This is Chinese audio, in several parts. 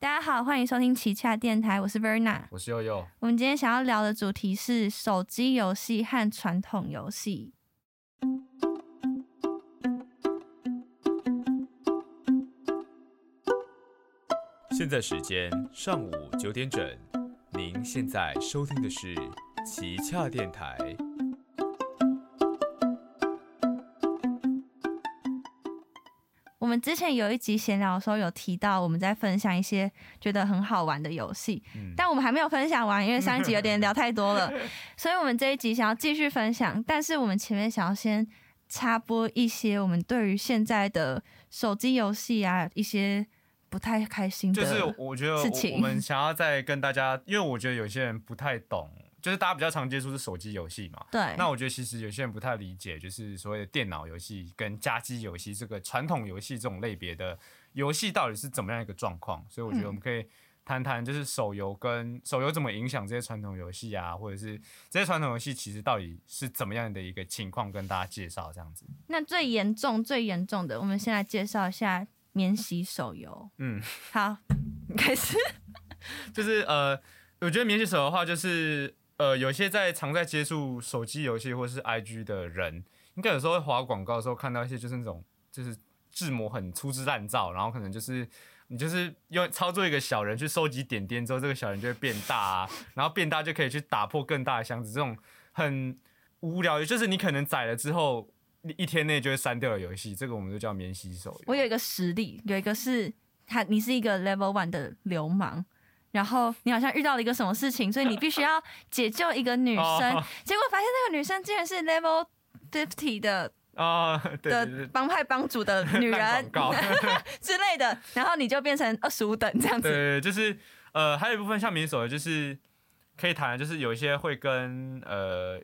大家好，欢迎收听奇洽电台，我是 Verna。我是悠悠。我们今天想要聊的主题是手机游戏和传统游戏。现在时间上午九点整，您现在收听的是奇洽电台。们之前有一集闲聊的时候有提到，我们在分享一些觉得很好玩的游戏，但我们还没有分享完，因为上一集有点聊太多了，所以我们这一集想要继续分享。但是我们前面想要先插播一些我们对于现在的手机游戏啊一些不太开心的，就是我觉得事情我们想要再跟大家，因为我觉得有些人不太懂，就是大家比较常接触是手机游戏嘛。对，那我觉得其实有些人不太理解，就是所谓的电脑游戏跟家机游戏这个传统游戏这种类别的游戏到底是怎么样一个状况。所以我觉得我们可以谈谈，就是手游跟手游怎么影响这些传统游戏啊，或者是这些传统游戏其实到底是怎么样的一个情况，跟大家介绍这样子。那最严重、最严重的，我们先来介绍一下免洗手游。嗯，好，开始。就是呃，我觉得免洗手游的话，就是呃，有些在常在接触手机游戏或是 IG 的人，应该有时候会划广告的时候看到一些就是那种就是制模很粗制滥造，然后可能就是你就是用操作一个小人去收集点点之后，这个小人就会变大啊，然后变大就可以去打破更大的箱子，这种很无聊，就是你可能载了之后。一天内就会删掉的游戏，这个我们就叫免洗手。我有一个实例，有一个是他，你是一个 level one 的流氓，然后你好像遇到了一个什么事情，所以你必须要解救一个女生，哦结果发现那个女生竟然是 level fifty 的啊，对帮派帮主的女人 之类的，然后你就变成二十五等这样子。对，就是呃，还有一部分像免洗手游，就是可以谈，就是有一些会跟呃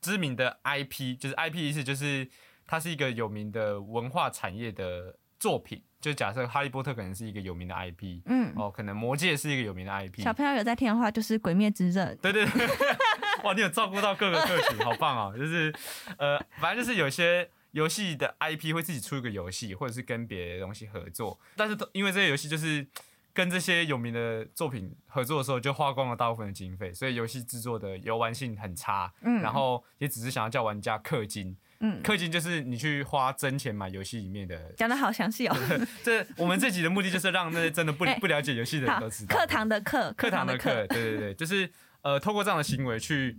知名的 IP，就是 IP 意思就是它是一个有名的文化产业的作品。就假设哈利波特可能是一个有名的 IP，嗯，哦，可能魔戒是一个有名的 IP。小朋友有在听的话，就是《鬼灭之刃》。对对对，哇，你有照顾到各个客群，好棒哦！就是呃，反正就是有些游戏的 IP 会自己出一个游戏，或者是跟别的东西合作，但是都因为这些游戏就是跟这些有名的作品合作的时候，就花光了大部分的经费，所以游戏制作的游玩性很差，嗯然后也只是想要叫玩家氪金，嗯，氪金就是你去花真钱买游戏里面的。讲的好详细哦。这我们这集的目的就是让那些真的不 哎不了解游戏的人好都知，道。课堂的课，课堂的的课，对对对，就是呃，透过这样的行为去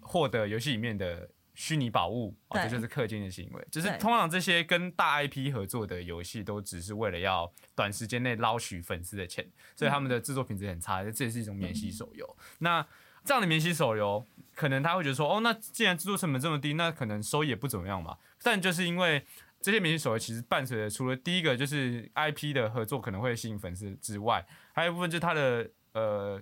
获得游戏里面的虚拟宝物，这就是氪金的行为。就是通常这些跟大 IP 合作的游戏，都只是为了要短时间内捞取粉丝的钱，所以他们的制作品质很差，这也是一种免息手游。那这样的免洗手游，可能他会觉得说，哦，那既然制作成本这么低，那可能收益也不怎么样嘛。但就是因为这些免洗手游其实伴随着除了第一个就是 IP 的合作可能会吸引粉丝之外，还有一部分就是它的呃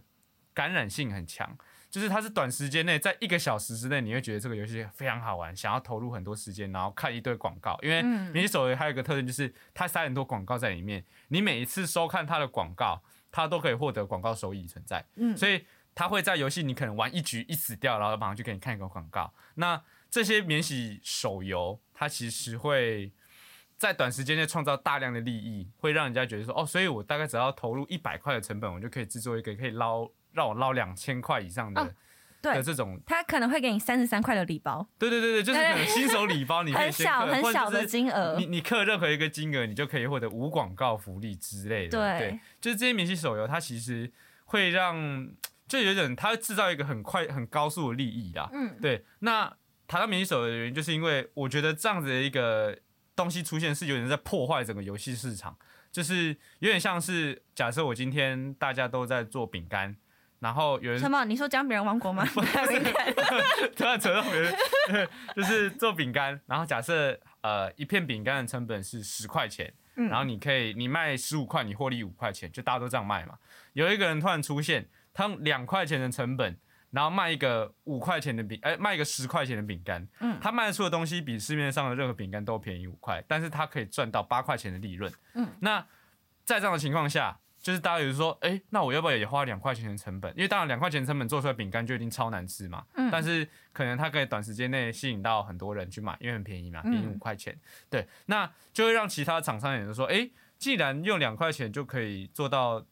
感染性很强，就是它是短时间内在一个小时之内，你会觉得这个游戏非常好玩，想要投入很多时间，然后看一堆广告。因为嗯免洗手游还有一个特征就是它塞很多广告在里面，你每一次收看它的广告，它都可以获得广告收益存在。嗯所以它会在游戏你可能玩一局一死掉，然后马上就给你看一个广告。那这些免洗手游，它其实会在短时间内创造大量的利益，会让人家觉得说，哦，所以我大概只要投入一百块的成本，我就可以制作一个可以捞让我捞两千块以上的、哦对这种。他可能会给你三十三块的礼包，对对对对，就是可能新手礼包，你可以很小很小的金额你。你氪任何一个金额，你就可以获得无广告福利之类的。对就是这些免洗手游，它其实会让就有点，它会制造一个很快、很高速的利益啦。嗯，对，那谈到免洗手的原因，就是因为我觉得这样子的一个东西出现，是有点在破坏整个游戏市场，就是有点像是假设我今天大家都在做饼干。然后有人什么？你说讲别人王国吗？突然扯到别人，就是做饼干，然后假设呃一片饼干的成本是十块钱，嗯然后你可以你卖十五块，你获利五块钱，就大家都这样卖嘛。有一个人突然出现，他用两块钱的成本，然后卖一个五块钱的饼，哎、卖一个十块钱的饼干，嗯他卖出的东西比市面上的任何饼干都便宜五块，但是他可以赚到八块钱的利润。嗯，那在这样的情况下，就是大家有人说，哎、那我要不要也花两块钱的成本？因为当然两块钱成本做出来饼干就已经超难吃嘛。嗯但是可能它可以短时间内吸引到很多人去买，因为很便宜嘛，嗯便宜五块钱。对，那就会让其他厂商也就说，哎、既然用两块钱就可以做到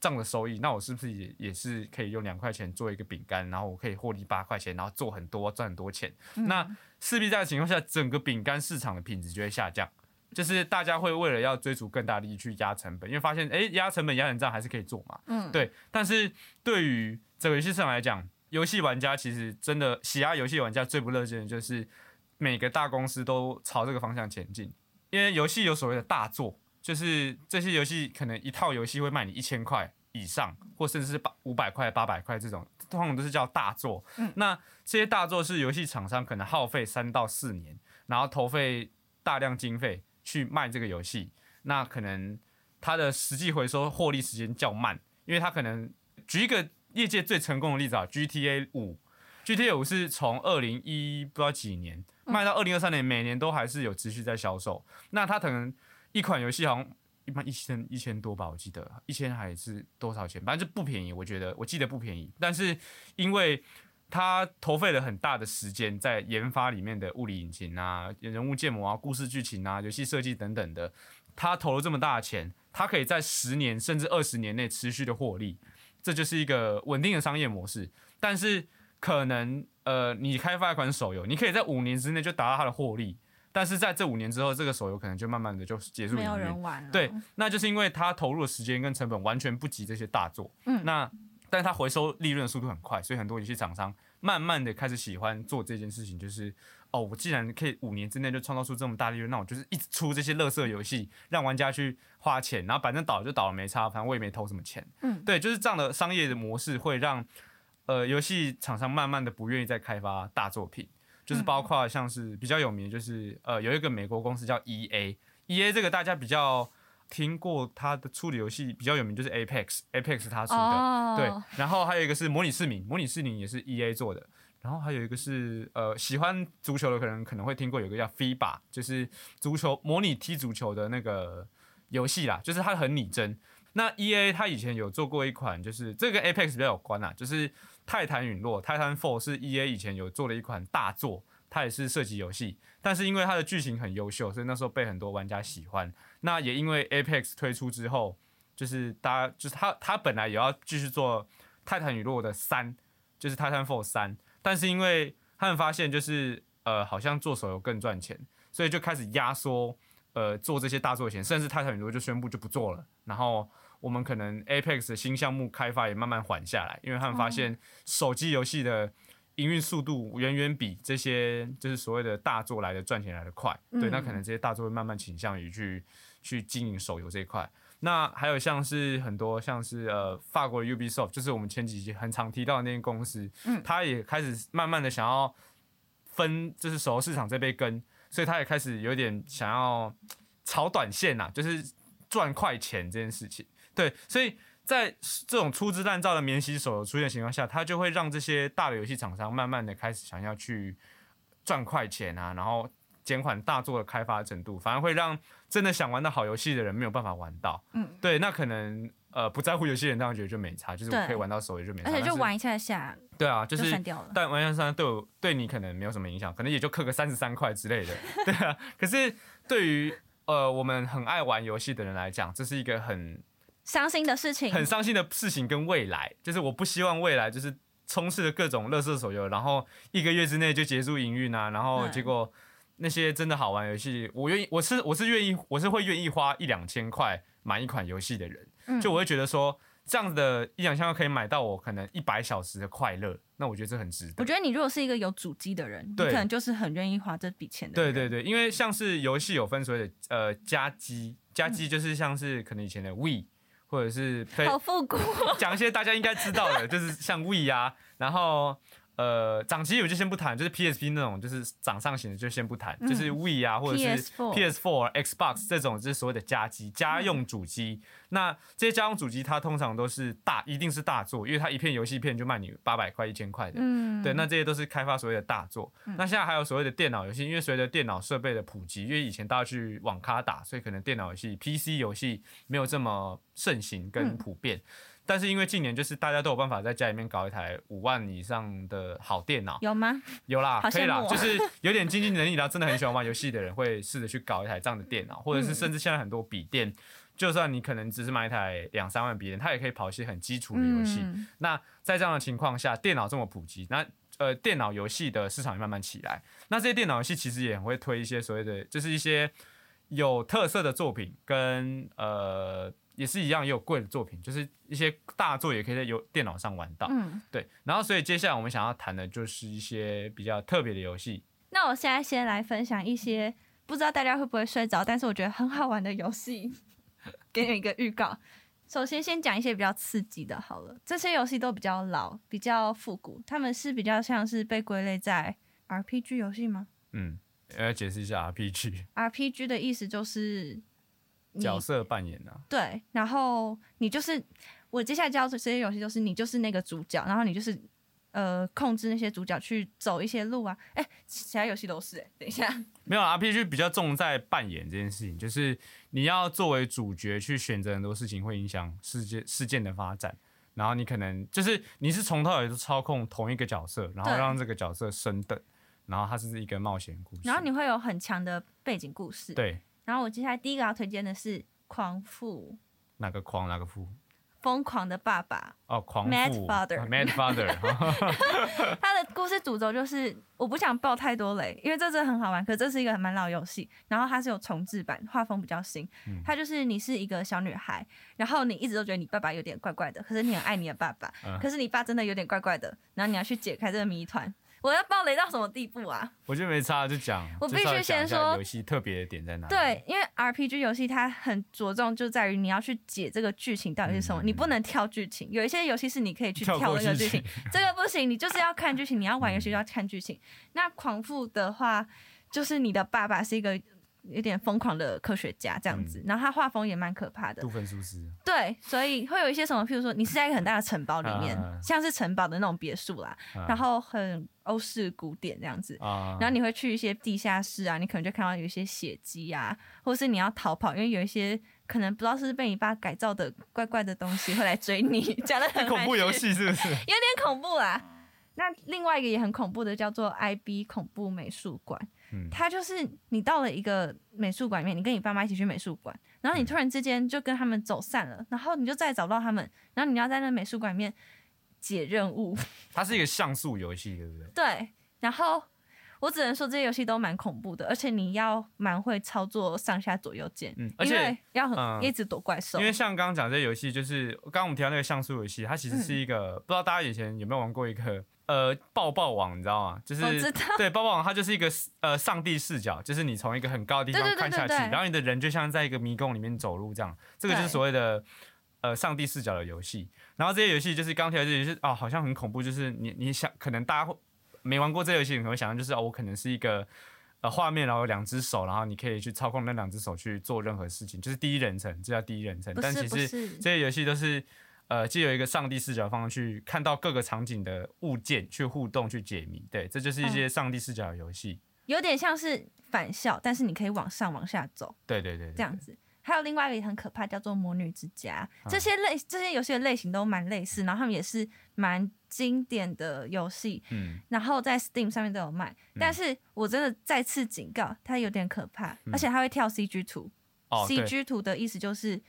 这样的收益，那我是不是也也是可以用两块钱做一个饼干，然后我可以获利八块钱，然后做很多赚很多钱？那势必在的情况下，整个饼干市场的品质就会下降。就是大家会为了要追逐更大利益去压成本，因为发现哎压成本压成这样还是可以做嘛。嗯，对。但是对于这个游戏市场来讲，游戏玩家其实真的喜爱游戏玩家最不乐见的就是每个大公司都朝这个方向前进，因为游戏有所谓的大作，就是这些游戏可能一套游戏会卖你一千块以上，或甚至是八五百块、八百块这种，通常都是叫大作。嗯，那这些大作是游戏厂商可能耗费三到四年，然后投费大量经费。去卖这个游戏，那可能它的实际回收获利时间较慢，因为它可能举一个业界最成功的例子啊，GTA 五，GTA 五是从二零一不知道几年卖到二零二三年，每年都还是有持续在销售。那它可能一款游戏好像一般一千一千多吧，我记得一千还是多少钱，反正就不便宜。我觉得我记得不便宜，但是因为他投费了很大的时间在研发里面的物理引擎啊、人物建模啊、故事剧情啊、游戏设计等等的，他投了这么大的钱，他可以在十年甚至二十年内持续的获利，这就是一个稳定的商业模式。但是可能呃，你开发一款手游，你可以在五年之内就达到它的获利，但是在这五年之后，这个手游可能就慢慢的就结束，没有人玩了。对，那就是因为它投入的时间跟成本完全不及这些大作。嗯，那。但是它回收利润的速度很快，所以很多游戏厂商慢慢的开始喜欢做这件事情，就是哦，我既然可以五年之内就创造出这么大利润，那我就是一直出这些乐色游戏，让玩家去花钱，然后反正倒了就倒了没差，反正我也没投什么钱。嗯，对，就是这样的商业的模式会让呃游戏厂商慢慢的不愿意再开发大作品，就是包括像是比较有名，就是呃有一个美国公司叫 E A，E A 这个大家比较。听过它的出的游戏比较有名，就是 Apex，Apex 它出的，对。然后还有一个是模拟市民，模拟市民也是 EA 做的。然后还有一个是呃，喜欢足球的可能可能会听过，有个叫 FIBA，就是足球模拟踢足球的那个游戏啦，就是它很拟真。那 EA 它以前有做过一款，就是这个 Apex 比较有关啊，就是泰坦陨落，泰坦 Fall 是 EA 以前有做的一款大作。它也是射击游戏，但是因为它的剧情很优秀，所以那时候被很多玩家喜欢。那也因为 Apex 推出之后，就是大家就是他他本来也要继续做《泰坦陨落》的三，就是《泰坦 Fall》三，但是因为他们发现就是呃好像做手游更赚钱，所以就开始压缩呃做这些大作的钱，甚至《泰坦陨落》就宣布就不做了。然后我们可能 Apex 的新项目开发也慢慢缓下来，因为他们发现手机游戏的。营运速度远远比这些就是所谓的大作来的赚钱来的快，对，那可能这些大作会慢慢倾向于去去经营手游这一块。那还有像是很多像是呃法国的 Ubisoft，就是我们前几集很常提到的那间公司，嗯，他也开始慢慢的想要分就是手游市场这杯羹，所以他也开始有点想要炒短线呐，就是赚快钱这件事情，对，所以。在这种粗制滥造的免洗手出现情况下，它就会让这些大的游戏厂商慢慢的开始想要去赚快钱啊，然后减缓大作的开发程度，反而会让真的想玩到好游戏的人没有办法玩到。嗯，对，那可能呃不在乎游戏人当然觉得就没差，就是我可以玩到手也就没差，而且就玩一下下。对啊，就是但玩一下下对我对你可能没有什么影响，可能也就氪个三十三块之类的。对啊，可是对于呃我们很爱玩游戏的人来讲，这是一个很。伤心的事情，很伤心的事情跟未来，就是我不希望未来就是充斥着各种乐色手游，然后一个月之内就结束营运啊，然后结果那些真的好玩游戏，我愿意，我是我是愿意，我是会愿意花一两千块买一款游戏的人，就我会觉得说这样子的一两千块可以买到我可能一百小时的快乐，那我觉得这很值得。我觉得你如果是一个有主机的人，你可能就是很愿意花这笔钱的。对对对，因为像是游戏有分所谓的呃加机，加机就是像是可能以前的 We。或者是好复古，讲一些大家应该知道的，就是像 We 啊，然后。呃，掌机我就先不谈，就是 PSP 那种，就是掌上型的就先不谈，就是 V 啊，或者是 PS4、Xbox 这种，就是所谓的家机、家用主机。那这些家用主机，它通常都是大，一定是大作，因为它一片游戏片就卖你八百块、一千块的。嗯，对，那这些都是开发所谓的大作。那现在还有所谓的电脑游戏，因为随着电脑设备的普及，因为以前大家去网咖打，所以可能电脑游戏、PC 游戏没有这么盛行跟普遍。但是因为近年就是大家都有办法在家里面搞一台五万以上的好电脑，有吗？有啦，可以啦，就是 有点经济能力然后真的很喜欢玩游戏的人会试着去搞一台这样的电脑，或者是甚至现在很多笔电就算你可能只是买一台两三万笔电，它也可以跑一些很基础的游戏。嗯那在这样的情况下，电脑这么普及，那呃电脑游戏的市场也慢慢起来。那这些电脑游戏其实也很会推一些所谓的，就是一些有特色的作品，跟呃也是一样也有贵的作品，就是一些大作也可以在游电脑上玩到。嗯，对，然后所以接下来我们想要谈的就是一些比较特别的游戏。那我现在先来分享一些不知道大家会不会睡着，但是我觉得很好玩的游戏，给你们一个预告。首先，先讲一些比较刺激的，好了。这些游戏都比较老，比较复古，他们是比较像是被归类在 RPG 游戏吗嗯，要解释一下 RPG？RPG 的意思就是你角色扮演啊。对，然后你就是我接下来教的这些游戏，就是你就是那个主角，然后你就是呃控制那些主角去走一些路啊。哎，其他游戏都是哎、等一下，没有 RPG 比较重在扮演这件事情，就是你要作为主角去选择很多事情，会影响事件事件的发展。然后你可能就是你是从头到尾都操控同一个角色，然后让这个角色升等，然后它是一个冒险故事。然后你会有很强的背景故事。对然后我接下来第一个要推荐的是《狂父哪个狂哪个父疯狂的爸爸哦，狂 Mad Father Mad Father 他的故事主轴就是，我不想爆太多雷，因为这真的很好玩。可这是一个蛮老游戏，然后它是有重置版，画风比较新。嗯它就是你是一个小女孩，然后你一直都觉得你爸爸有点怪怪的，可是你很爱你的爸爸，嗯可是你爸真的有点怪怪的，然后你要去解开这个谜团。我要暴雷到什么地步啊？我觉得没差，就讲。我必须先说游戏特别的点在哪里。对，因为 RPG 游戏它很着重就在于你要去解这个剧情到底是什么，你不能跳剧情。有一些游戏是你可以去嗯跳那个剧情，这个不行，你就是要看剧情，你要玩游戏就要看剧情。那狂富的话，就是你的爸爸是一个有点疯狂的科学家这样子，然后他画风也蛮可怕的杜。芬苏斯。对，所以会有一些什么，譬如说你是在一个很大的城堡里面，像是城堡的那种别墅啦，嗯然后很欧式古典这样子。啊，然后你会去一些地下室啊，你可能就看到有一些血迹啊，或是你要逃跑，因为有一些可能不知道是被你爸改造的怪怪的东西会来追你，讲的很恐怖游，戏是不是？有点恐怖啦。那另外一个也很恐怖的叫做 IB 恐怖美术馆，嗯。它就是你到了一个美术馆里面，你跟你爸妈一起去美术馆，然后你突然之间就跟他们走散了，然后你就再也找不到他们，然后你要在那美术馆里面解任务，它是一个像素游戏，对不对？对，然后我只能说这些游戏都蛮恐怖的，而且你要蛮会操作上下左右键，嗯，而因且为要很、嗯。一直躲怪兽。因。为像刚刚讲这些游戏，就是刚刚我们提到那个像素游戏，它其实是一个、不知道大家以前有没有玩过一个呃抱抱网，你知道吗？就是对抱抱网，它就是一个呃上帝视角，就是你从一个很高的地方看下去，然后你的人就像在一个迷宫里面走路这样，这个就是所谓的。呃，上帝视角的游戏，然后这些游戏就是刚提到这些游戏哦，好像很恐怖，就是你你想可能大家会没玩过这游戏，你可能会想象就是哦，我可能是一个呃画面，然后有两只手，然后你可以去操控那两只手去做任何事情，就是第一人称，这叫第一人称。但其实，这些游戏都是呃，借由一个上帝视角方式去看到各个场景的物件，去互动、去解谜。对，这就是一嗯些上帝视角的游戏。有点像是反校，但是你可以往上往下走对对对对这样子。还有另外一个也很可怕，叫做《魔女之家》。嗯这些类这些游戏的类型都蛮类似，然后他们也是蛮经典的游戏，嗯，然后在 Steam 上面都有卖。但是我真的再次警告，它有点可怕，而且它会跳 CG 图。哦，CG 图的意思就是，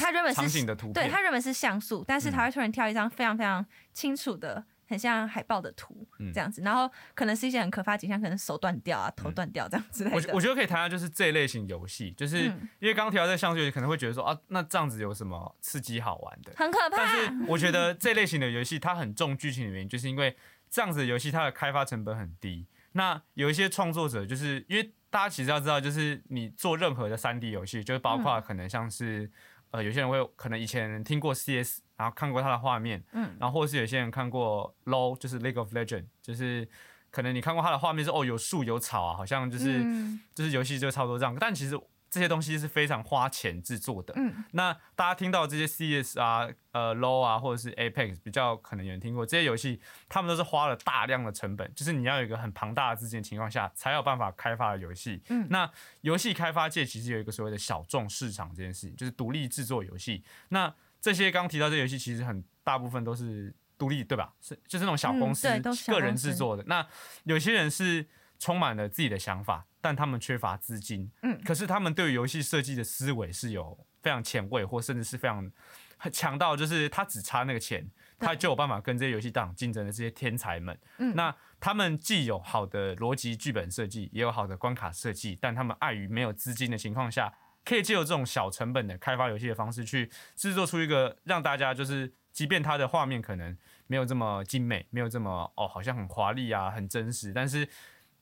它原本场是景的图片，对，它原本是像素，但是它会突然跳一张非常非常清楚的，很像海报的图嗯。这样子，然后可能是一些很可怕的景象，可能手断掉啊、头断掉这样之类的。我我觉得可以谈谈就是这一类型游戏，就是、嗯。因为刚刚提到这个像素游戏，可能会觉得说啊，那这样子有什么刺激好玩的？很可怕，但是我觉得 这类型的游戏它很重剧情的原因，就是因为这样子的游戏它的开发成本很低。那有一些创作者，就是因为大家其实要知道，就是你做任何的三 D 游戏，就是包括可能像是、呃，有些人会可能以前听过 CS，然后看过它的画面，嗯，然后或是有些人看过 LO，就是 League of Legend，就是可能你看过它的画面是哦有树有草啊，好像就是、嗯。就是游戏就差不多这样，但其实这些东西是非常花钱制作的。嗯那大家听到这些 CS 啊、呃 LO 啊，或者是 Apex，比较可能有人听过这些游戏，他们都是花了大量的成本，就是你要有一个很庞大的资金的情况下，才有办法开发的游戏。嗯那游戏开发界其实有一个所谓的小众市场这件事情，就是独立制作游戏。那这些刚提到这游戏，其实很大部分都是独立，对吧？是就是那种小公司、个人制作的。那有些人是充满了自己的想法，但他们缺乏资金。嗯可是他们对于游戏设计的思维是有非常前卫，或甚至是非常很强到就是他只差那个钱，他就有办法跟这些游戏大厂竞争的这些天才们。嗯那他们既有好的逻辑剧本设计，也有好的关卡设计，但他们碍于没有资金的情况下，可以借由这种小成本的开发游戏的方式，去制作出一个让大家就是，即便它的画面可能没有这么精美，没有这么哦，好像很华丽啊，很真实，但是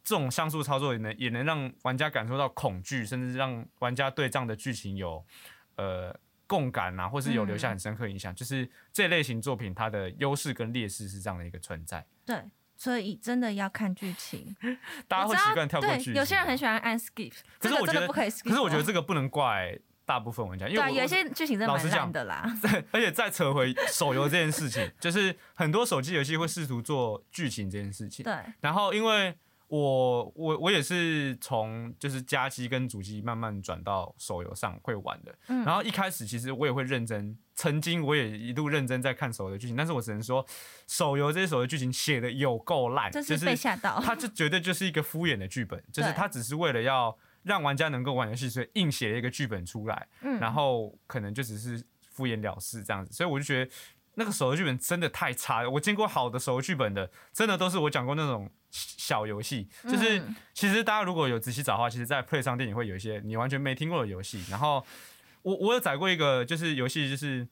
这种像素操作也能也能让玩家感受到恐惧，甚至让玩家对这样的剧情有呃共感啊，或是有留下很深刻印象。就是这类型作品它的优势跟劣势是这样的一个存在，对，所以真的要看剧情。大家会习惯跳过对剧情。有些人很喜欢按 skip，这个可是我觉得不可以 skip 哦。可是我觉得这个不能怪大部分玩家，因为有一些剧情真的蛮烂的啦。而且再扯回手游这件事情，就是很多手机游戏会试图做剧情这件事情。对，然后因为我我我也是从就是家机跟主机慢慢转到手游上会玩的。嗯然后一开始其实我也会认真，曾经我也一度认真在看手游的剧情，但是我只能说手游这些手游剧情写的有够烂，这就是被吓到。它就绝对就是一个敷衍的剧本，就是对它只是为了要让玩家能够玩游戏，所以硬写了一个剧本出来。嗯然后可能就只是敷衍了事这样子，所以我就觉得那个手游剧本真的太差了。我见过好的手游剧本的，真的都是我讲过那种小游戏，就是嗯其实大家如果有仔细找的话，其实在 Play 商店也会有一些你完全没听过的游戏。然后我我有载过一个就是游戏，就是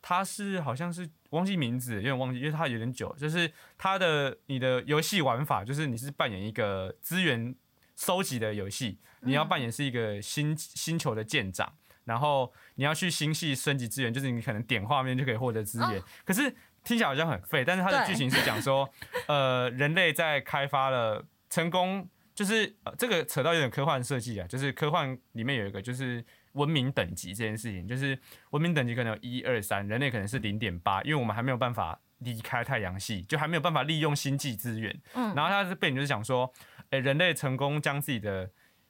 它是好像是忘记名字，有点忘记，因为它有点久。就是它的你的游戏玩法，就是你是扮演一个资源收集的游戏，你要扮演是一个星星球的舰长。然后你要去星系升级资源，就是你可能点画面就可以获得资源。哦可是听起来好像很废，但是它的剧情是讲说，呃，人类在开发了成功，就是、呃、这个扯到有点科幻设计啊，就是科幻里面有一个就是文明等级这件事情，就是文明等级可能有一二三，人类可能是零点八，因为我们还没有办法离开太阳系，就还没有办法利用星际资源。嗯然后它的背景就是讲说，诶、人类成功将自己的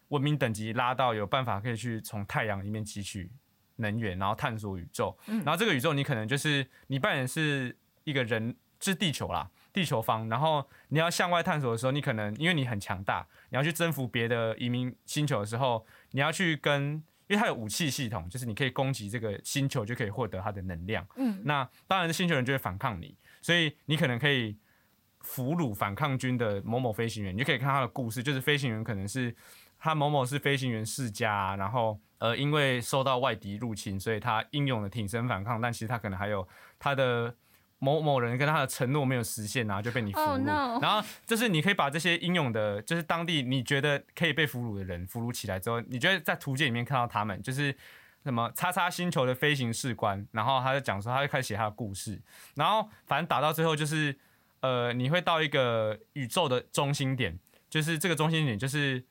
文明等级拉到有办法可以去从太阳里面汲取能源，然后探索宇宙。嗯然后这个宇宙你可能就是你扮演是一个人，是地球啦，地球方。然后你要向外探索的时候，你可能因为你很强大，你要去征服别的移民星球的时候，你要去跟。因为它有武器系统，就是你可以攻击这个星球，就可以获得它的能量。嗯那当然，星球人就会反抗你，所以你可能可以俘虏反抗军的某某飞行员，你就可以看他的故事，就是飞行员可能是他某某是飞行员世家啊、然后呃因为受到外敌入侵，所以他英勇的挺身反抗，但其实他可能还有他的。某某人跟他的承诺没有实现，然后就被你俘虏。Oh, no 然后就是你可以把这些英勇的，就是当地你觉得可以被俘虏的人俘虏起来之后，你觉得在图鉴里面看到他们，就是什么叉叉星球的飞行士官，然后他就讲说，他就开始写他的故事，然后反正打到最后就是，呃，你会到一个宇宙的中心点，就是这个中心点就是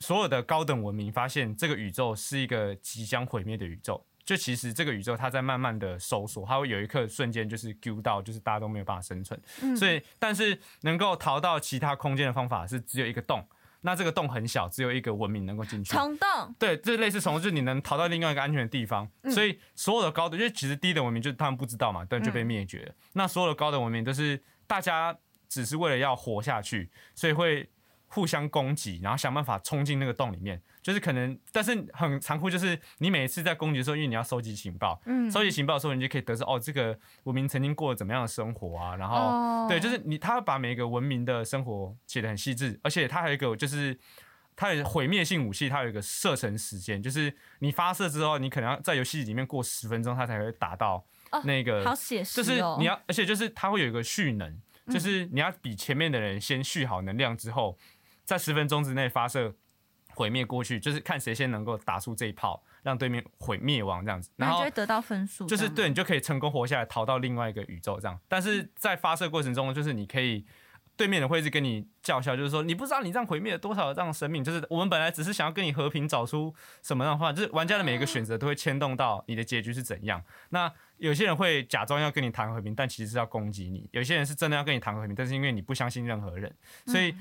所有的高等文明发现这个宇宙是一个即将毁灭的宇宙。就其实这个宇宙它在慢慢的收缩，它会有一刻瞬间就是丢到，就是大家都没有办法生存。嗯所以，但是能够逃到其他空间的方法是只有一个洞，那这个洞很小，只有一个文明能够进去。虫洞，对，这类似虫，就是你能逃到另外一个安全的地方。嗯所以所有的高等，因为其实低等文明就是他们不知道嘛，但就被灭绝了。那所有的高等文明都是大家只是为了要活下去，所以会互相攻击，然后想办法冲进那个洞里面。就是可能，但是很残酷，就是你每一次在攻击的时候，因为你要收集情报，嗯，收集情报的时候，你就可以得知哦，这个文明曾经过了怎么样的生活啊，然后。哦对，就是你，他把每一个文明的生活写得很细致，而且他还有一个就是。它有毁灭性武器，它有一个射程时间，就是你发射之后，你可能要在游戏里面过十分钟，它才会达到哦那个。好写实就是哦，你要，而且就是它会有一个蓄能，嗯就是你要比前面的人先蓄好能量之后，在十分钟之内发射毁灭过去，就是看谁先能够打出这一炮，让对面毁灭亡这样子。然后就会得到分数，就是对你就可以成功活下来，逃到另外一个宇宙这样。但是在发射过程中，就是你可以对面的会是跟你叫嚣，就是说你不知道你这样毁灭了多少这样生命，就是我们本来只是想要跟你和平找出什么样的话，就是玩家的每一个选择都会牵动到你的结局是怎样。那有些人会假装要跟你谈和平，但其实是要攻击你；有些人是真的要跟你谈和平，但是因为你不相信任何人，所以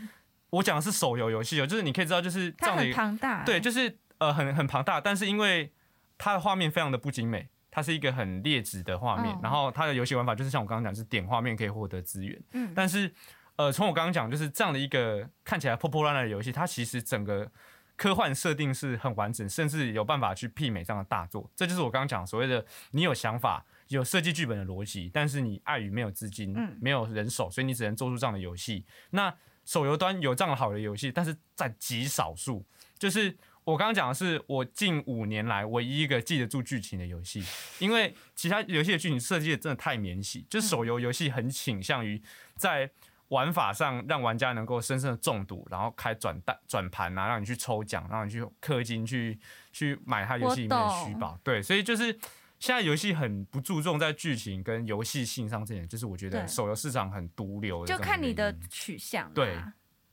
我讲的是手游游戏哦，就是你可以知道就是这它很样的一个庞大，对，就是呃很很庞大，但是因为它的画面非常的不精美，它是一个很劣质的画面，嗯。然后它的游戏玩法就是像我刚刚讲，是点画面可以获得资源，嗯。但是呃从我刚刚讲就是这样的一个看起来破破烂烂的游戏，它其实整个科幻设定是很完整，甚至有办法去媲美这样的大作。这就是我刚刚讲所谓的你有想法、有设计剧本的逻辑，但是你碍于没有资金、嗯。没有人手，所以你只能做出这样的游戏。那手游端有这样好的游戏，但是在极少数。就是我刚刚讲的是我近五年来唯一一个记得住剧情的游戏，因为其他游戏的剧情设计的真的太免洗，就是手游游戏很倾向于在玩法上让玩家能够深深的中毒，然后开转蛋转盘啊，让你去抽奖，让你去氪金去去买它游戏里面的虚宝。对，所以就是现在游戏很不注重在剧情跟游戏性上这点，就是我觉得手游市场很毒瘤就。看你的取向、啊。对，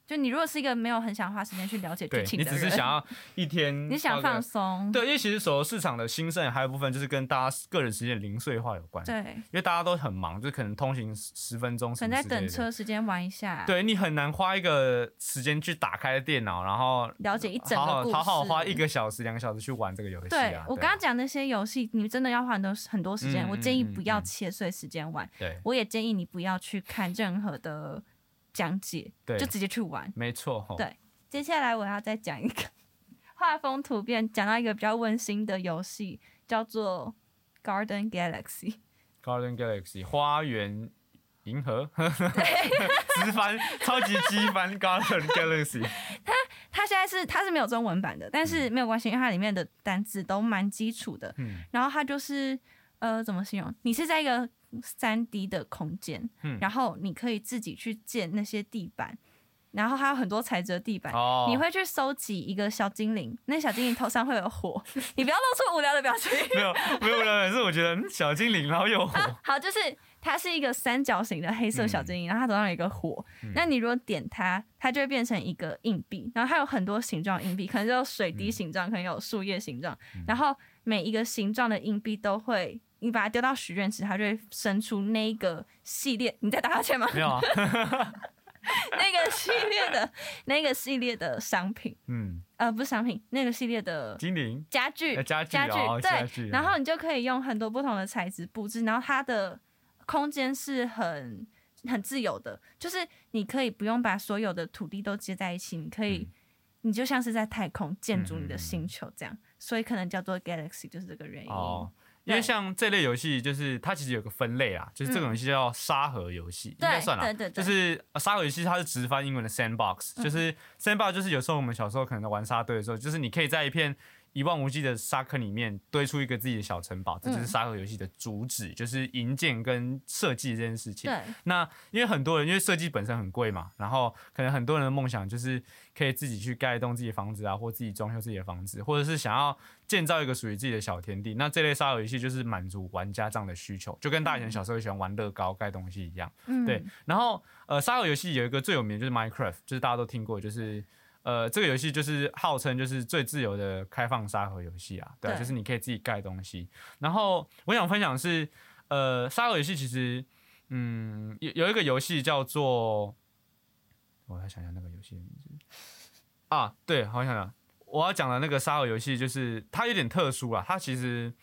就你如果是一个没有很想花时间去了解剧情的人，只是想要一天，你想放。松，对，因为其实手游市场的兴盛还有部分就是跟大家个人时间零碎化有关。对，因为大家都很忙，就可能通行十十分钟，可能在等车。时间玩一下，，对你很难花一个时间去打开电脑，然后了解一整好个故事，好好好花一个小时、两个小时去玩这个游戏对啊。我刚刚讲那些游戏，你真的要花很多很多时间。嗯我建议嗯不要嗯切碎时间玩，对我也建议你不要去看任何的讲解，对，就直接去玩。没错吼。对接下来我要再讲一个画风突变，讲到一个比较温馨的游戏，叫做 Garden Galaxy。Garden Galaxy 花园银河，直翻超级激翻 Garden Galaxy。它现在是它是没有中文版的，但是没有关系，因为它里面的单字都蛮基础的。嗯然后它就是呃，怎么形容？你是在一个三 D 的空间，嗯。然后你可以自己去建那些地板，然后还有很多材质的地板。哦，你会去收集一个小精灵，那小精灵头上会有火，你不要露出无聊的表情。没有 没有无聊是我觉得嗯小精灵，然后有火，好，就是它是一个三角形的黑色小精灵，然后它头上有一个火。那你如果点它，它就会变成一个硬币，然后它有很多形状硬币，可能有水滴形状，可能有树叶形状，然后每一个形状的硬币都会。你把它丢到许愿池，它就会生出那一个系列。你在打哈欠吗？没有啊？那个系列的那个系列的商品，嗯，呃，不是商品，那个系列的精灵家具呃，家具家具对，然后你就可以用很多不同的材质布置，然后它的空间是很很自由的，就是你可以不用把所有的土地都接在一起，你可以，嗯你就像是在太空建筑你的星球这样，所以可能叫做 Galaxy 就是这个原因。哦。因为像这类游戏，就是它其实有个分类啊，就是这种游戏叫沙盒游戏，应该算啦。对对对，就是呃沙盒游戏，它是直翻英文的 sandbox，、嗯就是 sandbox，就是有时候我们小时候可能在玩沙堆的时候，就是你可以在一片一望无际的沙坑里面堆出一个自己的小城堡，这就是嗯沙盒游戏的主旨，就是营建跟设计这件事情。对那因为很多人因为设计本身很贵嘛，然后可能很多人的梦想就是可以自己去盖一栋自己的房子啊，或自己装修自己的房子，或者是想要建造一个属于自己的小天地。那这类沙盒游戏就是满足玩家这样的需求，就跟大家以前小时候喜欢玩乐高盖东西一样。嗯对，然后呃，沙盒游戏有一个最有名的就是 Minecraft，就是大家都听过，就是呃，这个游戏就是号称就是最自由的开放沙盒游戏啊，对啊对就是你可以自己盖东西。然后我想分享的是，呃，沙盒游戏其实，嗯，有有一个游戏叫做，我来想想那个游戏的名字啊，对，好想想，我要讲的那个沙盒游戏就是它有点特殊啊，它其实。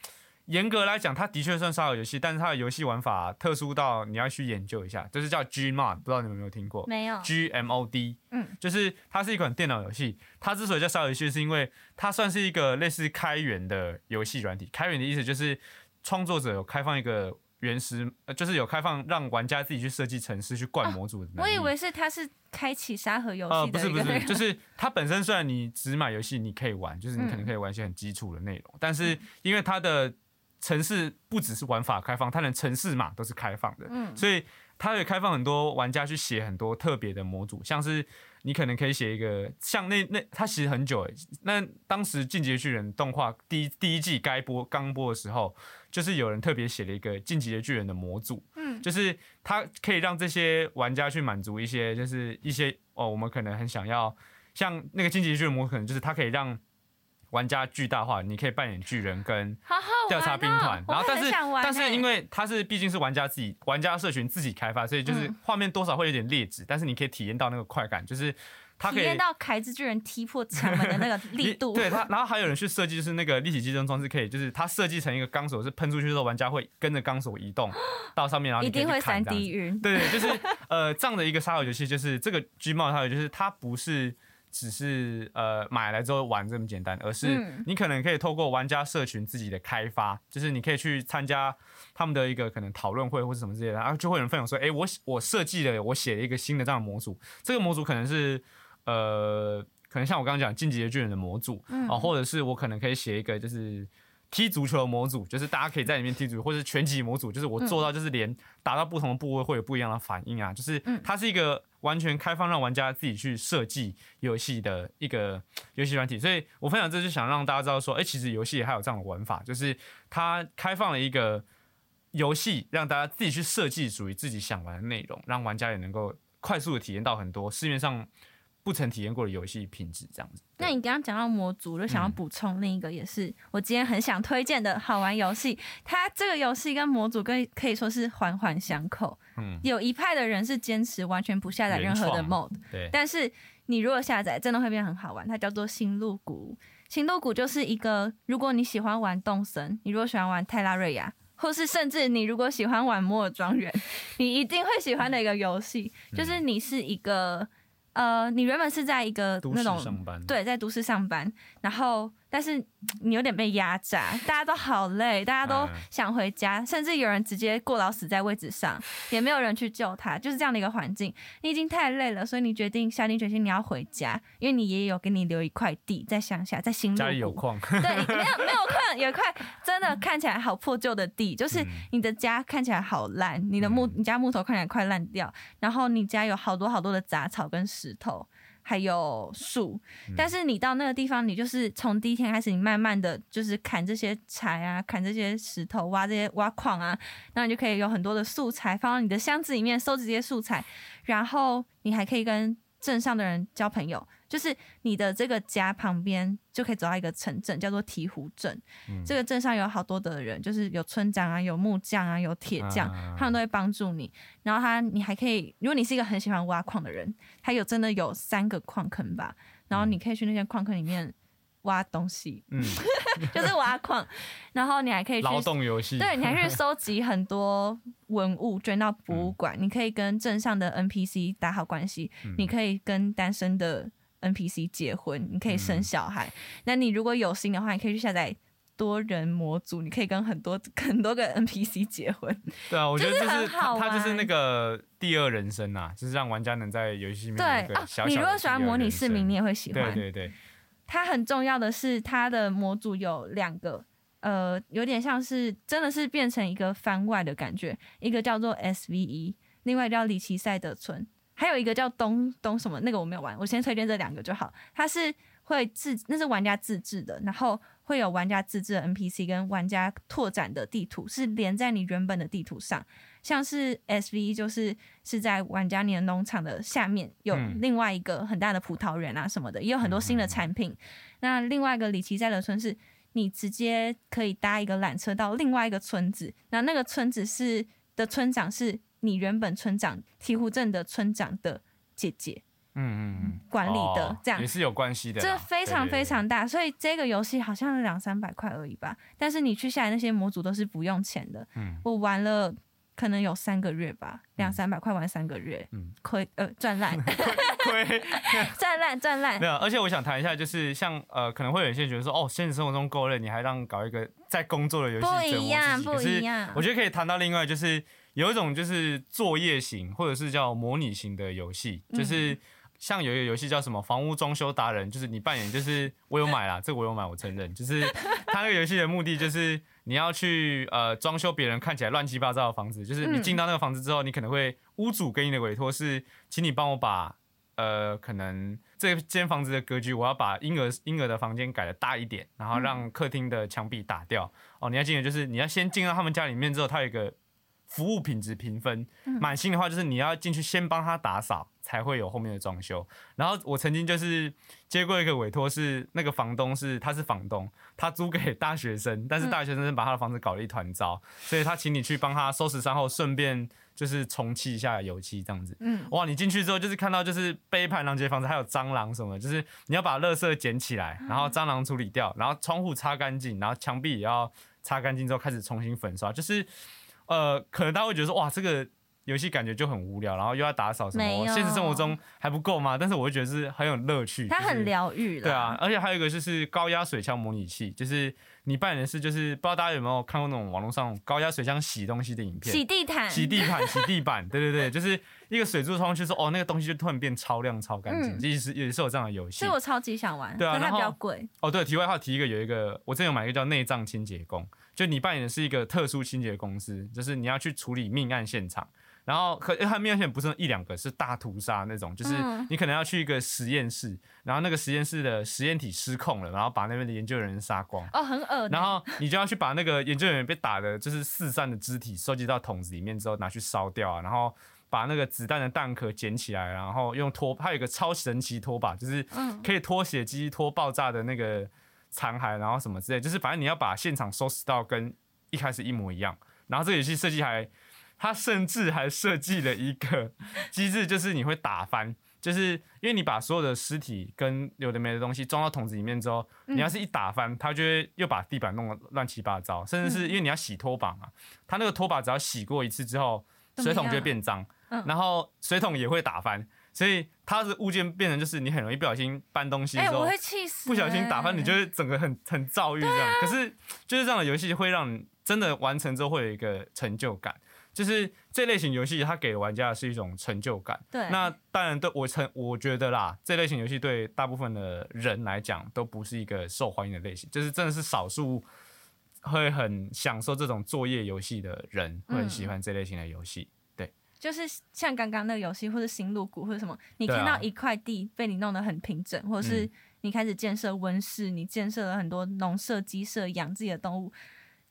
严格来讲，它的确算沙盒游戏，但是它的游戏玩法特殊到你要去研究一下，就是叫 Gmod，不知道你们有没有听过没有，？G M O D，嗯，就是它是一款电脑游戏。它之所以叫沙盒游戏，是因为它算是一个类似开源的游戏软体。开源的意思就是创作者有开放一个原始，呃，就是有开放让玩家自己去设计程式去灌模组。我以为是它是开启沙盒游戏呃，戏不是不是，就是它本身虽然你只买游戏你可以玩，就是你可能嗯可以玩一些很基础的内容，但是因为它的城市不只是玩法开放，它连城市码都是开放的，嗯。所以它也开放很多玩家去写很多特别的模组，像是你可能可以写一个像那那它其实很久诶，那当时《进击的巨人》动画第一第一季该播刚播的时候，就是有人特别写了一个《进击的巨人》的模组，嗯。就是它可以让这些玩家去满足一些，就是一些哦，我们可能很想要，像那个进击的巨人模，可能就是它可以让玩家巨大化，你可以扮演巨人跟调查兵团哦，然后但是但是因为它是毕竟是玩家自己玩家社群自己开发，所以就是嗯画面多少会有点劣质，但是你可以体验到那个快感，就是它可以体验到凯之巨人踢破墙门的那个力 度，对它，然后还有人去设计，就是那个立体机动装置，可以就是它设计成一个钢索，是喷出去之后，玩家会跟着钢索移动 到上面，然后一定会三 D。晕。对对，就是呃这样的一个沙盒游戏，就是这个 G 帽沙盒，就是它不是只是呃买来之后玩这么简单，而是嗯。你可能可以透过玩家社群自己的开发，就是你可以去参加他们的一个可能讨论会或者什么之类的，然后就会有人分享说，哎、我我设计了，我写了一个新的这样的模组，这个模组可能是呃，可能像我刚刚讲进击的巨人的模组嗯。啊、或者是我可能可以写一个就是。踢足球的模组，就是大家可以在里面踢足球，或者是拳击模组，就是我做到就是连打到不同的部位会有不一样的反应啊，就是嗯。它是一个完全开放让玩家自己去设计游戏的一个游戏软体，所以我分享这就想让大家知道说，哎、其实游戏还有这样的玩法，就是它开放了一个游戏，让大家自己去设计属于自己想玩的内容，让玩家也能够快速的体验到很多市面上不曾体验过的游戏品质，这样子。那你刚刚讲到模组，就想要嗯补充另一个，也是我今天很想推荐的好玩游戏。它这个游戏跟模组跟可以说是环环相扣。嗯，有一派的人是坚持完全不下载任何的 mod，对，但是你如果下载，真的会变得很好玩。它叫做星露谷。星露谷就是一个，如果你喜欢玩动森，你如果喜欢玩泰拉瑞亚，或是甚至你如果喜欢玩摩尔庄园，你一定会喜欢的一个游戏。就是你是一个，呃，你原本是在一个那种对，在都市上班，然后但是你有点被压榨，大家都好累，大家都嗯想回家，甚至有人直接过劳死在位置上，也没有人去救他，就是这样的一个环境。你已经太累了，所以你决定下定决心你要回家，因为你爷爷有给你留一块地在乡下，在新家里。有矿，对，没有没有矿，有一块真的看起来好破旧的地，就是嗯你的家看起来好烂，你的木嗯你家木头看起来快烂掉，然后你家有好多好多的杂草跟石头，还有树，嗯。但是你到那个地方，你就是从第一天开始，你慢慢的就是砍这些柴啊，砍这些石头，挖这些挖矿啊，那你就可以有很多的素材放到你的箱子里面，收集这些素材，然后你还可以跟镇上的人交朋友，就是你的这个家旁边就可以走到一个城镇，叫做醍醐镇。嗯这个镇上有好多的人，就是有村长啊，有木匠啊，有铁匠，啊他们都会帮助你。然后他，你还可以，如果你是一个很喜欢挖矿的人，他有真的有三个矿坑吧，然后你可以去那些矿坑里面挖东西，嗯，就是挖矿，然后你还可以去劳动游戏，对，你还可以收集很多文物捐到博物馆，你可以跟镇上的 NPC 打好关系，嗯你可以跟单身的 NPC 结婚，你可以生小孩。那你如果有心的话，你可以去下载多人模组，你可以跟很多 很多个 NPC 结婚。对啊，我觉得这就是很好玩它它就是那个第二人生呐，就是让玩家能在游戏里面对有一个啊小你如果喜欢模拟市民，你也会喜欢。对对对，它很重要的是，它的模组有两个，呃，有点像是真的是变成一个番外的感觉，一个叫做 SVE，另外叫里奇赛德村，还有一个叫东东什么，那个我没有玩，我先推荐这两个就好。它是会自那是玩家自制的，然后会有玩家自制的 NPC 跟玩家拓展的地图是连在你原本的地图上，像是 SVE 就是是在玩家你的农场的下面有嗯另外一个很大的葡萄园啊什么的，也有很多新的产品。那另外一个里奇在的村是你直接可以搭一个缆车到另外一个村子，那那个村子是的村长是你原本村长鹈鹕镇的村长的姐姐。嗯嗯嗯，管理的哦这样也是有关系的，这非常非常大，所以这个游戏好像两三百块而已吧。但是你去下来那些模组都是不用钱的。嗯我玩了可能有三个月吧，两三百块玩三个月，嗯亏呃赚烂，亏，赚烂赚烂没。有，而且我想谈一下，就是像呃，可能会有一些人觉得说，哦，现实生活中够累，你还让搞一个在工作的游戏不一样。不一样。我觉得可以谈到另外，就是有一种就是作业型或者是叫模拟型的游戏，嗯就是像有一个游戏叫什么房屋装修达人，就是你扮演就是我有买啦，这个我有买，我承认，就是它那个游戏的目的就是你要去呃装修别人看起来乱七八糟的房子，就是你嗯进到那个房子之后，你可能会屋主给你的委托是，请你帮我把。呃，可能这间房子的格局，我要把婴儿婴儿的房间改的大一点，然后让客厅的墙壁打掉。哦，你要进的就是你要先进到他们家里面之后，它有一个服务品质评分，满星的话就是你要进去先帮他打扫，才会有后面的装修。然后我曾经就是接过一个委托，是那个房东是他是房东，他租给大学生，但是大学生把他的房子搞得一团糟，所以他请你去帮他收拾善后，顺便就是重漆一下油漆这样子。嗯，哇，你进去之后就是看到就是杯盘狼藉的房子，还有蟑螂什么，就是你要把垃圾捡起来，然后蟑螂处理掉，然后窗户擦干净，然后墙壁也要擦干净之后开始重新粉刷，就是呃，可能大家会觉得说哇，这个游戏感觉就很无聊，然后又要打扫什么，有现实生活中还不够吗？但是我会觉得是很有乐趣，它很就是疗愈了。对啊，，而且还有一个就是高压水枪模拟器，就是你扮演的是就是不知道大家有没有看过那种网络上高压水枪洗东西的影片，洗地毯，洗地板、洗地板，对对对，就是一个水柱冲上去说哦，那个东西就突然变超亮、超干净，嗯其实也是有这样的游戏所以。我超级想玩，对啊它比较贵。哦，对，题外话提一个，有一个我之前有买一个叫内脏清洁工，就你扮演的是一个特殊清洁公司，就是你要去处理命案现场。然后可它命案现场不是一两个，是大屠杀那种，就是嗯你可能要去一个实验室，然后那个实验室的实验体失控了，然后把那边的研究人员杀光。哦，很恶呢。然后你就要去把那个研究人员被打的，就是四散的肢体收集到桶子里面之后拿去烧掉啊，然后把那个子弹的弹壳捡起来，然后用拖，它有一个超神奇拖把，就是嗯可以拖血迹、拖爆炸的那个残骸，然后什么之类，就是反正你要把现场收拾到跟一开始一模一样。然后这个游戏设计还，它甚至还设计了一个 机制，就是你会打翻。就是因为你把所有的尸体跟有的没的东西装到桶子里面之后，嗯你要是一打翻，它就会又把地板弄得乱七八糟，甚至是因为你要洗拖把嘛，它那个拖把只要洗过一次之后，水桶就会变脏，嗯然后水桶也会打翻，所以它的物件变成就是你很容易不小心搬东西的哎，时候，我会气死，不小心打翻，你就哎会整个很很躁郁这样。可是就是这样的游戏会让你真的完成之后会有一个成就感，就是这类型游戏它给玩家的是一种成就感。对那当然对我成我觉得啦，这类型游戏对大部分的人来讲都不是一个受欢迎的类型，就是真的是少数会很享受这种作业游戏的人会很喜欢这类型的游戏。对就是像刚刚那个游戏，或者新路谷或者什么，你看到一块地被你弄得很平整，或者是嗯你开始建设温室，你建设了很多农舍、鸡舍，养自己的动物，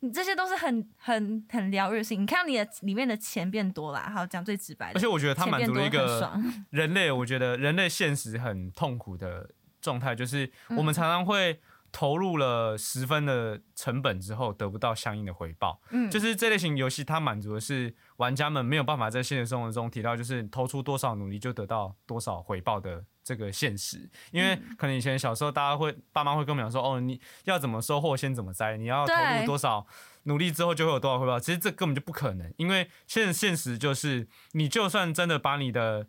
你这些都是很很很疗愈的事情。你看到你的里面的钱变多了，好讲最直白的，而且我觉得它满足了一个。人类，我觉得人类现实很痛苦的状态，就是我们常常会投入了十分的成本之后，得不到相应的回报。嗯，就是这类型游戏，它满足的是玩家们没有办法在现实生活中提到，就是投出多少努力就得到多少回报的这个现实。因为嗯可能以前小时候，大家会爸妈会跟我们讲说，哦，你要怎么收获，先怎么摘，你要投入多少努力之后就会有多少回报。其实这根本就不可能，因为现现实就是，你就算真的把你的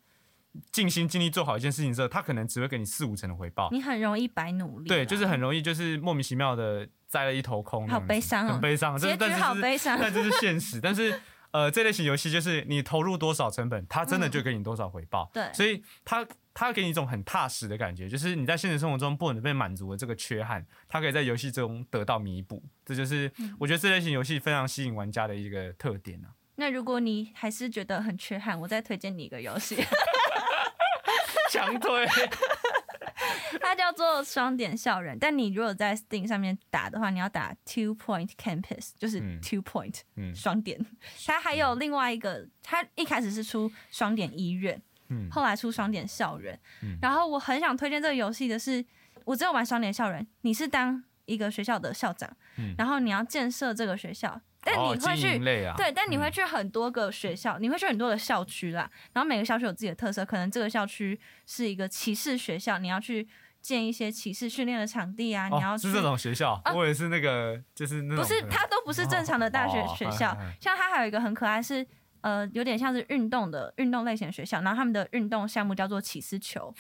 尽心尽力做好一件事情之后，他可能只会给你四五成的回报。你很容易白努力，对，就是很容易就是莫名其妙的栽了一头空好悲伤哦很悲伤，这结局但是是好悲伤。但这是现实。但是呃，这类型游戏就是你投入多少成本，它真的就给你多少回报。对所以它它给你一种很踏实的感觉，就是你在现实生活中不能被满足的这个缺憾，它可以在游戏中得到弥补。这就是嗯我觉得这类型游戏非常吸引玩家的一个特点啊。那如果你还是觉得很缺憾，我再推荐你一个游戏，强推，它叫做双点校园。但你如果在 Steam 上面打的话，你要打 Two Point Campus，就是嗯。Two Point 嗯。双点。它还有另外一个，它一开始是出双点医院，嗯。后来出双点校园。嗯。然后我很想推荐这个游戏的是，我只有玩双点校园，你是当一个学校的校长，嗯。然后你要建设这个学校，但你会去对，但你会嗯去很多个学校，你会去很多的校区啦，然后每个校区有自己的特色，可能这个校区是一个歧视学校，你要去建一些骑士训练的场地啊，你要。是这种学校，啊我也是那个，就是那种不是，它都不是正常的大学哦学校像它还有一个很可爱是，呃，有点像是运动的运动类型的学校，然后他们的运动项目叫做起司球，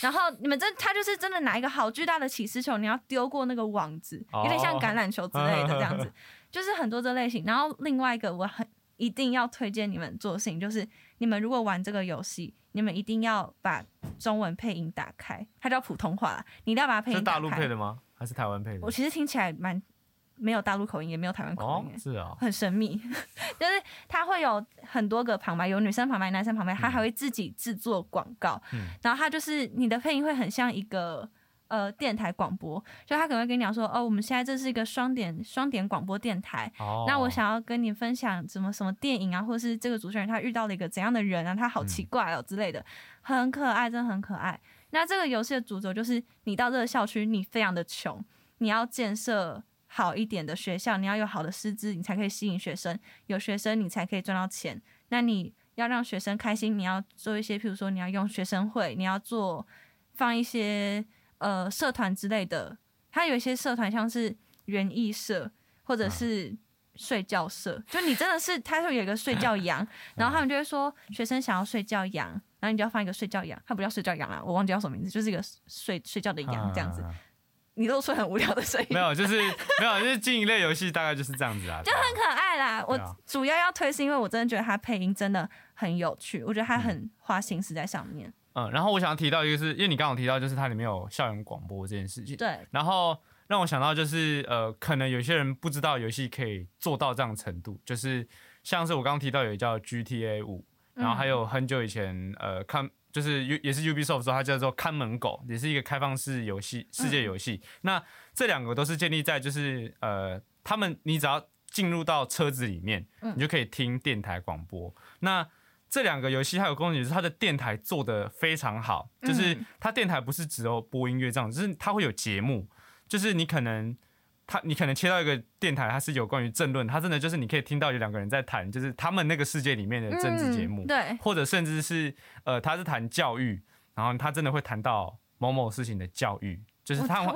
然后你们真他就是真的拿一个好巨大的起司球，你要丢过那个网子，有点像哦橄榄球之类的这样子，就是很多这类型。然后另外一个我很一定要推荐你们做的事情，就是你们如果玩这个游戏，你们一定要把中文配音打开，它叫普通话，你一定要把它配音打开。是大陆配的吗？还是台湾配的我？其实听起来蛮没有大陆口音，也没有台湾口哦音耶，，是啊，很神秘，就是它会有很多个旁白，有女生旁白、男生旁白，它还会自己制作广告，嗯然后它就是你的配音会很像一个呃电台广播，就他可能会跟你讲说，哦，我们现在这是一个双点双点广播电台，哦，那我想要跟你分享什么什么电影啊，或者是这个主持人他遇到了一个怎样的人啊，他好奇怪哦之类的，很可爱，真的很可爱。那这个游戏的主轴就是你到这个校区，你非常的穷，你要建设好一点的学校，你要有好的师资，你才可以吸引学生，有学生你才可以赚到钱。那你要让学生开心，你要做一些，譬如说你要用学生会，你要做放一些呃社团之类的。它有一些社团像是园艺社，或者是睡觉社，就你真的是，他会有一个睡觉 羊，然后他们就会说学生想要睡觉羊，然后你就要放一个睡觉羊，它不叫睡觉羊啦，我忘记叫什么名字，就是一个睡睡觉的羊这样子。你露出很无聊的声音，没有，就是没有，就是经营类游戏大概就是这样子啊，就很可爱啦。我主要要推是因为我真的觉得它配音真的很有趣，我觉得他很花心思在上面。嗯，然后我想要提到一个，是因为你刚刚提到就是它里面有校园广播这件事情，对，然后让我想到就是呃，可能有些人不知道游戏可以做到这样程度，就是像是我刚刚提到有一叫 GTA 五，然后还有很久以前呃看。就是也是 Ubisoft 说它叫做看门狗，也是一个开放式游戏世界游戏。那这两个都是建立在就是呃，他们你只要进入到车子里面，你就可以听电台广播。那这两个游戏还有功能就是它的电台做的非常好，就是它电台不是只有播音乐这样，就是它会有节目，就是你可能。他，你可能切到一个电台，它是有关于政论，它真的就是你可以听到有两个人在谈，就是他们那个世界里面的政治节目，对，或者甚至是呃，他是谈教育，然后他真的会谈到某某事情的教育，就是他们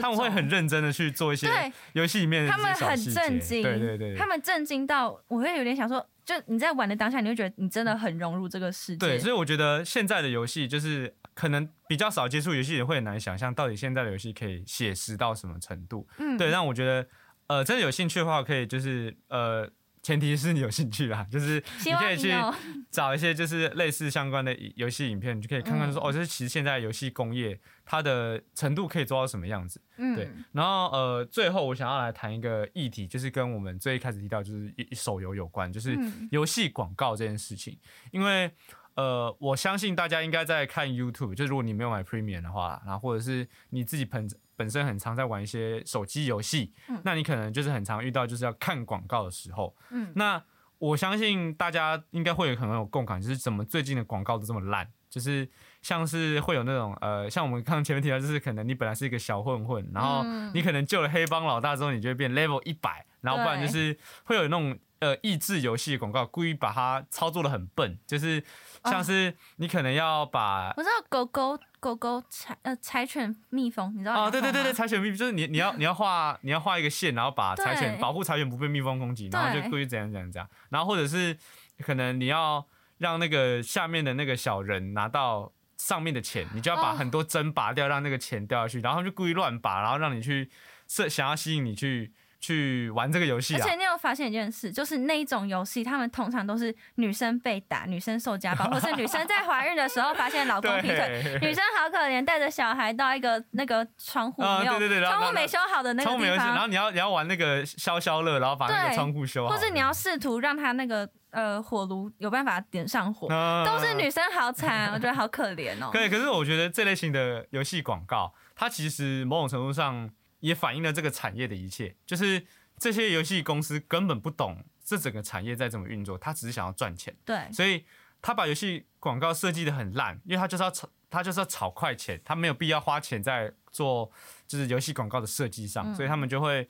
他们会很认真的去做一些游戏里面的他们很震惊，对对对，他们震惊到我会有点想说。就你在玩的当下，你会觉得你真的很融入这个世界。对，所以我觉得现在的游戏就是可能比较少接触游戏，也会很难想象到底现在的游戏可以写实到什么程度。嗯，对，让我觉得，呃，真的有兴趣的话，可以就是呃。前提是你有兴趣啦，就是你可以去 找一些就是类似相关的游戏影片，你就可以看看说哦，就是其实现在游戏工业它的程度可以做到什么样子。嗯，对。然后呃，最后我想要来谈一个议题，就是跟我们最一开始提到就是手游有关，就是游戏广告这件事情。因为呃，我相信大家应该在看 YouTube，就如果你没有买 Premium 的话，然后或者是你自己本本身很常在玩一些手机游戏，那你可能就是很常遇到就是要看广告的时候，嗯，那我相信大家应该会有很有共感，就是怎么最近的广告都这么烂，就是像是会有那种呃，像我们刚刚前面提到，就是可能你本来是一个小混混，然后你可能救了黑帮老大之后，你就会变 level 一百，然后不然就是会有那种呃益智游戏的广告，故意把它操作的很笨，就是像是你可能要把我知道狗狗。狗狗柴呃柴犬蜜蜂，你知道哦，对对对对，柴犬蜜蜂就是你你要你要画你要画一个线，然后把柴犬保护柴犬不被蜜蜂攻击，然后就故意怎样怎样怎样，然后或者是可能你要让那个下面的那个小人拿到上面的钱，你就要把很多针拔掉，让那个钱掉下去，然后就故意乱拔，然后让你去设想要吸引你去。去玩这个游戏，而且你有发现一件事，就是那一种游戏，他们通常都是女生被打，女生受家暴，或是女生在怀孕的时候发现老公劈腿，女生好可怜，带着小孩到一个那个窗户没有，窗户没修好的那个地方，然后你要你要玩那个消消乐，然后把那个窗户修好，或是你要试图让他那个呃火炉有办法点上火，都是女生好惨，我觉得好可怜哦。可以，可是我觉得这类型的游戏广告，它其实某种程度上。也反映了这个产业的一切，就是这些游戏公司根本不懂这整个产业在怎么运作，他只是想要赚钱。对，所以他把游戏广告设计的很烂，因为他就是要炒，他就是要炒快钱，他没有必要花钱在做就是游戏广告的设计上，所以他们就会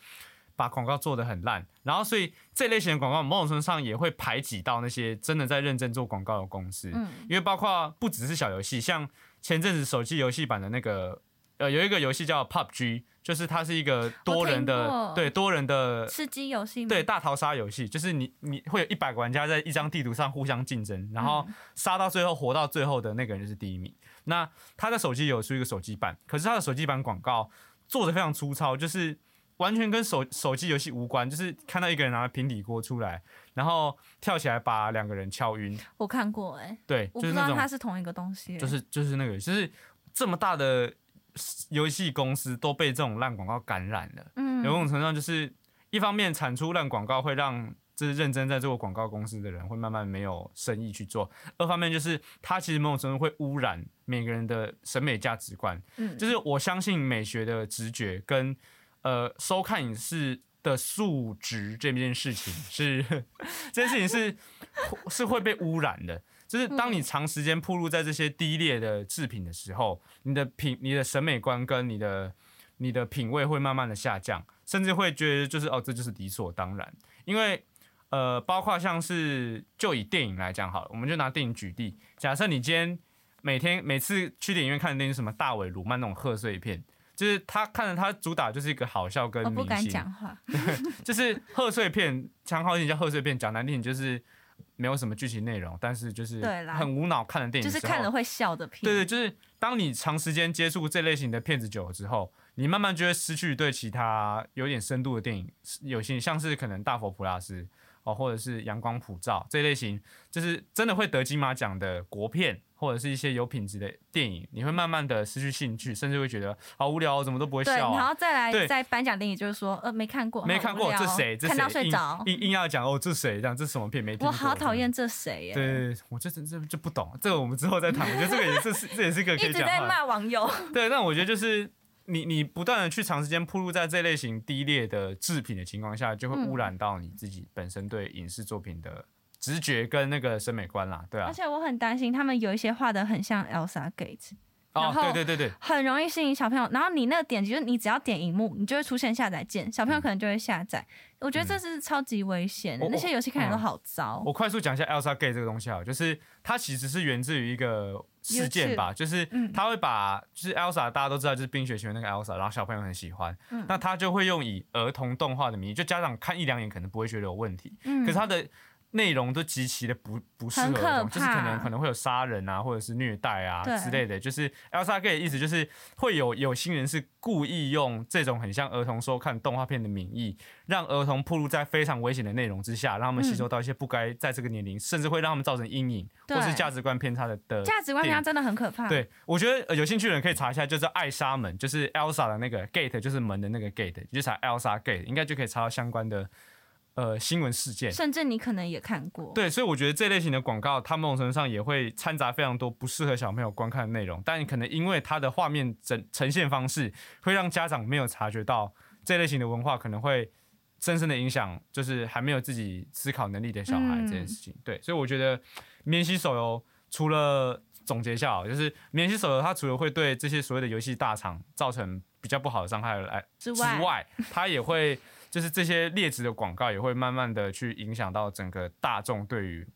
把广告做的很烂。然后，所以这类型的广告某种程度上也会排挤到那些真的在认真做广告的公司，嗯，因为包括不只是小游戏，像前阵子手机游戏版的那个。呃，有一个游戏叫 PUBG，就是它是一个多人的，对多人的吃鸡游戏，对大逃杀游戏，就是你你会有一百个玩家在一张地图上互相竞争，然后杀到最后活到最后的那个人就是第一名。那他的手机有出一个手机版，可是他的手机版广告做的非常粗糙，就是完全跟手手机游戏无关，就是看到一个人拿平底锅出来，然后跳起来把两个人敲晕。我看过哎，对，我不知道它是同一个东西，就是就是那个，就是这么大的。游戏公司都被这种烂广告感染了，嗯，有种程度上就是一方面产出烂广告会让就是认真在做广告公司的人会慢慢没有生意去做，二方面就是它其实某种程度会污染每个人的审美价值观，嗯，就是我相信美学的直觉跟呃收看影视的素质这件事情是 这件事情是是会被污染的。就是当你长时间铺露在这些低劣的制品的时候，你的品、你的审美观跟你的、你的品味会慢慢的下降，甚至会觉得就是哦，这就是理所当然。因为呃，包括像是就以电影来讲好了，我们就拿电影举例。假设你今天每天每次去电影院看的电影什么大伟鲁曼那种贺岁片，就是他看着他主打就是一个好笑跟我不敢明星，讲话。就是贺岁片，讲好听叫贺岁片，讲难听就是没有什么剧情内容，但是就是很无脑看的电影就是看了会笑的片。对对，就是当你长时间接触这类型的片子久了之后，你慢慢就会失去对其他有点深度的电影有兴趣，像是可能大佛普拉斯哦，或者是阳光普照这类型，就是真的会得金马奖的国片，或者是一些有品质的电影，你会慢慢的失去兴趣，甚至会觉得好无聊哦，怎么都不会对，笑啊。然后再来在颁奖典礼就是说，呃，没看过，没看过这谁？这看到睡着。硬硬要讲哦，这谁？这样这什么片没听过？我好讨厌这谁耶！对对对，我这这这就不懂，这个我们之后再谈。我觉得这个也是是这也是一个可 一直在。骂网友。对，那我觉得就是你你不断的去长时间铺露在这类型低劣的制品的情况下，就会污染到你自己本身对影视作品的直觉跟那个审美观啦，对啊而。且我很担心他们有一些画的很像 Elsa Gate，然哦，后对对对对，很容易吸引小朋友。然后你那个点击，就是你只要点荧幕，你就会出现下载键，小朋友可能就会下载。我觉得这是超级危险的，我那些游戏看起来都好糟。我快速讲一下 Elsa Gay 这个东西啊，就是它其实是源自于一个事件吧，就是嗯他会把就是 Elsa 大家都知道就是冰雪奇缘那个 Elsa，然后小朋友很喜欢，嗯那他就会用以儿童动画的名义，就家长看一两眼可能不会觉得有问题，嗯可是他的内容都极其的不不适合就是可能可能会有杀人啊，或者是虐待啊之类的。就是 Elsa Gay 的意思就是会有有心人是故意用这种很像儿童收看动画片的名义，让儿童暴露在非常危险的内容之下，让他们吸收到一些不该在这个年龄，甚至会让他们造成阴影或是价值观偏差的的。价值观偏差真的很可怕。，对，我觉得、呃有兴趣的人可以查一下，就是艾莎门，就是 Elsa 的那个 gate，就是门的那个 gate，你就查 Elsa gate，应该就可以查到相关的呃新闻事件。甚至你可能也看过。对，所以我觉得这类型的广告，它某种程度上也会掺杂非常多不适合小朋友观看的内容，但可能因为它的画面整呈现方式，会让家长没有察觉到这类型的文化可能会深深的影响，就是还没有自己思考能力的小孩这件事情。对，所以我觉得免洗手游除了总结一下哦，就是免洗手游它除了会对这些所谓的游戏大厂造成比较不好的伤害来之之，外，它也会就是这些劣质的广告也会慢慢的去影响到整个大众对于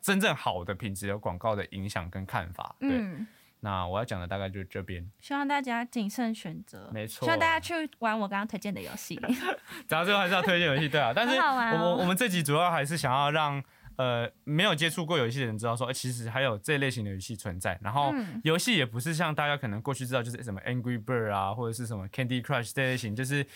真正好的品质的广告的影响跟看法。对，嗯，那我要讲的大概就是这边，希望大家谨慎选择。没错。希望大家去玩我刚刚推荐的游戏。讲到最后还是要推荐游戏，对啊。但是我们我们这集主要还是想要让呃没有接触过游戏的人知道说，呃其实还有这类型的游戏存在。然后嗯游戏也不是像大家可能过去知道就是什么 Angry Bird 啊，或者是什么 Candy Crush 这类型，就是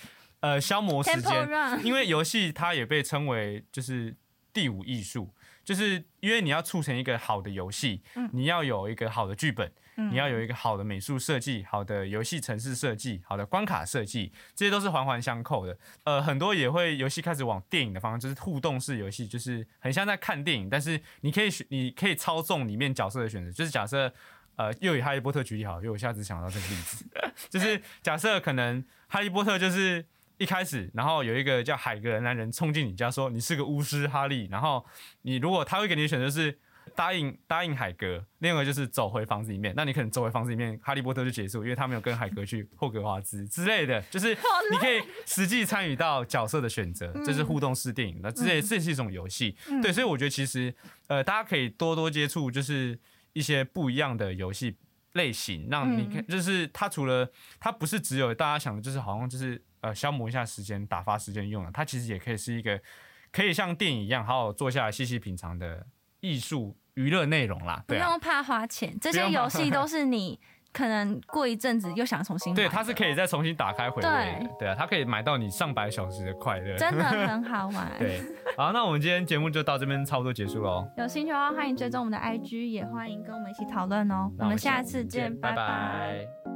呃消磨时间。因为游戏它也被称为就是第五艺术，就是因为你要促成一个好的游戏，嗯你要有一个好的剧本，嗯你要有一个好的美术设计、好的游戏城市设计、好的关卡设计，这些都是环环相扣的。呃，很多也会游戏开始往电影的方向，就是互动式游戏，就是很像在看电影，但是你可以选，你可以操纵里面角色的选择，就是假设。呃，又以哈利波特举例好了，因为我现在只想到这个例子，就是假设可能哈利波特就是一开始，然后有一个叫海格的男人冲进你家说你是个巫师哈利，然后你如果他会给你的选择是答应答应海格，另外就是走回房子里面，那你可能走回房子里面，哈利波特就结束，因为他没有跟海格去霍格华兹之类的，就是 你可以实际参与到角色的选择，这是互动式电影，那这也这是一种游戏，嗯。对，所以我觉得其实呃大家可以多多接触，就是一些不一样的游戏。类型让你看，嗯。就是它除了它不是只有大家想的，就是好像就是呃消磨一下时间、打发时间用的，它其实也可以是一个可以像电影一样好好坐下来细细品尝的艺术娱乐内容啦。对啊，不用怕花钱，这些游戏都 是你可能过一阵子又想重新对，它是可以再重新打开回味的对。对啊，它可以买到你上百小时的快乐。真的很 好玩。对，好，那我们今天节目就到这边差不多结束喽。有兴趣的话，欢迎追踪我们的 IG，也欢迎跟我们一起讨论哦。我们下次见，拜拜拜拜